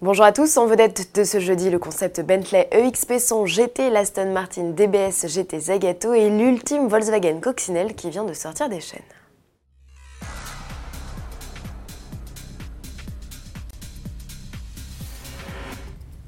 Bonjour à tous, en vedette de ce jeudi, le concept Bentley EXP son GT, l'Aston Martin DBS GT Zagato et l'ultime Volkswagen Coccinelle qui vient de sortir des chaînes.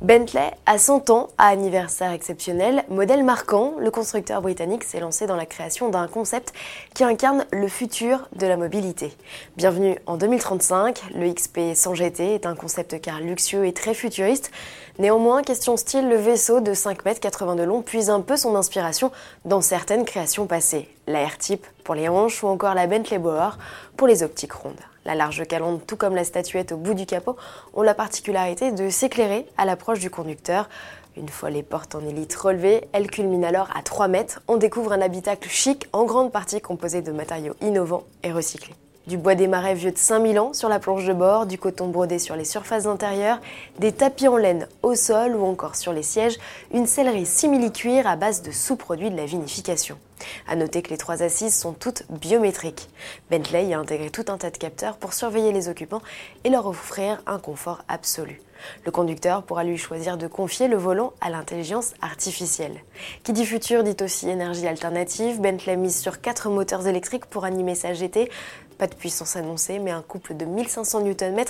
Bentley a 100 ans à anniversaire exceptionnel, modèle marquant, le constructeur britannique s'est lancé dans la création d'un concept qui incarne le futur de la mobilité. Bienvenue en 2035, le XP 100 GT est un concept car luxueux et très futuriste. Néanmoins, question style, le vaisseau de 5 mètres 80 de long puise un peu son inspiration dans certaines créations passées. La R-Type pour les hanches ou encore la Bentley Bower pour les optiques rondes. La large calandre, tout comme la statuette au bout du capot, ont la particularité de s'éclairer à l'approche du conducteur. Une fois les portes en élite relevées, elles culminent alors à 3 mètres. On découvre un habitacle chic, en grande partie composé de matériaux innovants et recyclés. Du bois des marais vieux de 5000 ans sur la planche de bord, du coton brodé sur les surfaces intérieures, des tapis en laine au sol ou encore sur les sièges, une sellerie simili-cuir à base de sous-produits de la vinification. A noter que les trois assises sont toutes biométriques. Bentley a intégré tout un tas de capteurs pour surveiller les occupants et leur offrir un confort absolu. Le conducteur pourra lui choisir de confier le volant à l'intelligence artificielle. Qui dit futur dit aussi énergie alternative. Bentley mise sur quatre moteurs électriques pour animer sa GT. Pas de puissance annoncée, mais un couple de 1500 Nm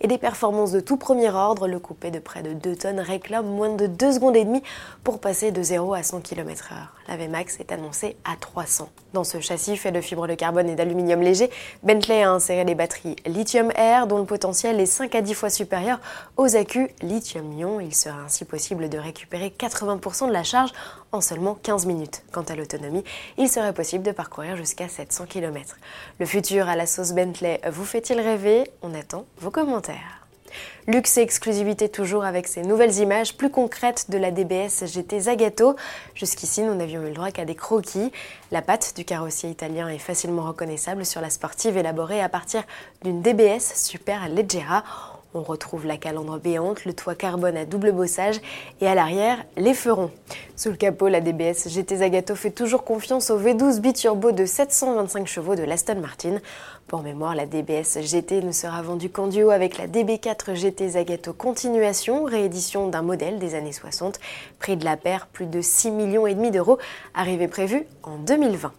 et des performances de tout premier ordre. Le coupé de près de 2 tonnes réclame moins de 2 secondes et demie pour passer de 0 à 100 km/h. La VMAX est annoncée à 300. Dans ce châssis fait de fibres de carbone et d'aluminium léger, Bentley a inséré des batteries lithium-air dont le potentiel est 5 à 10 fois supérieur aux accus lithium-ion. Il sera ainsi possible de récupérer 80% de la charge en seulement 15 minutes. Quant à l'autonomie, il serait possible de parcourir jusqu'à 700 km. Le futur à la sauce Bentley vous fait-il rêver? On attend vos commentaires. Luxe et exclusivité toujours avec ces nouvelles images plus concrètes de la DBS GT Zagato. Jusqu'ici, nous n'avions eu le droit qu'à des croquis. La patte du carrossier italien est facilement reconnaissable sur la sportive élaborée à partir d'une DBS Super Leggera. On retrouve la calandre béante, le toit carbone à double bossage et à l'arrière, les ferons. Sous le capot, la DBS GT Zagato fait toujours confiance au V12 biturbo de 725 chevaux de l'Aston Martin. Pour mémoire, la DBS GT ne sera vendue qu'en duo avec la DB4 GT Zagato Continuation, réédition d'un modèle des années 60. Prix de la paire, plus de 6 millions d'euros, arrivée prévue en 2020.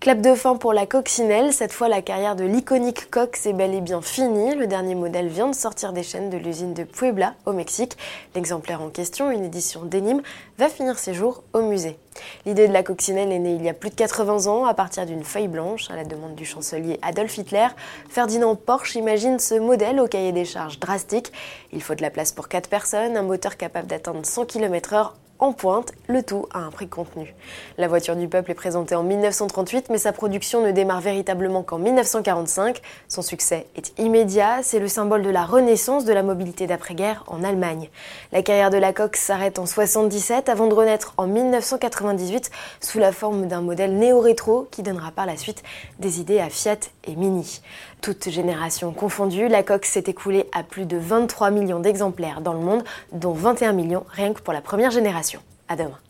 Clap de fin pour la coccinelle, cette fois la carrière de l'iconique Cox est bel et bien finie. Le dernier modèle vient de sortir des chaînes de l'usine de Puebla au Mexique. L'exemplaire en question, une édition d'énigme, va finir ses jours au musée. L'idée de la coccinelle est née il y a plus de 80 ans à partir d'une feuille blanche à la demande du chancelier Adolf Hitler. Ferdinand Porsche imagine ce modèle au cahier des charges drastique. Il faut de la place pour 4 personnes, un moteur capable d'atteindre 100 km/h en pointe, le tout à un prix contenu. La voiture du peuple est présentée en 1938, mais sa production ne démarre véritablement qu'en 1945. Son succès est immédiat, c'est le symbole de la renaissance de la mobilité d'après-guerre en Allemagne. La carrière de la coque s'arrête en 77 avant de renaître en 1998 sous la forme d'un modèle néo-rétro qui donnera par la suite des idées à Fiat et Mini. Toute génération confondue, la coque s'est écoulée à plus de 23 millions d'exemplaires dans le monde, dont 21 millions rien que pour la première génération. À.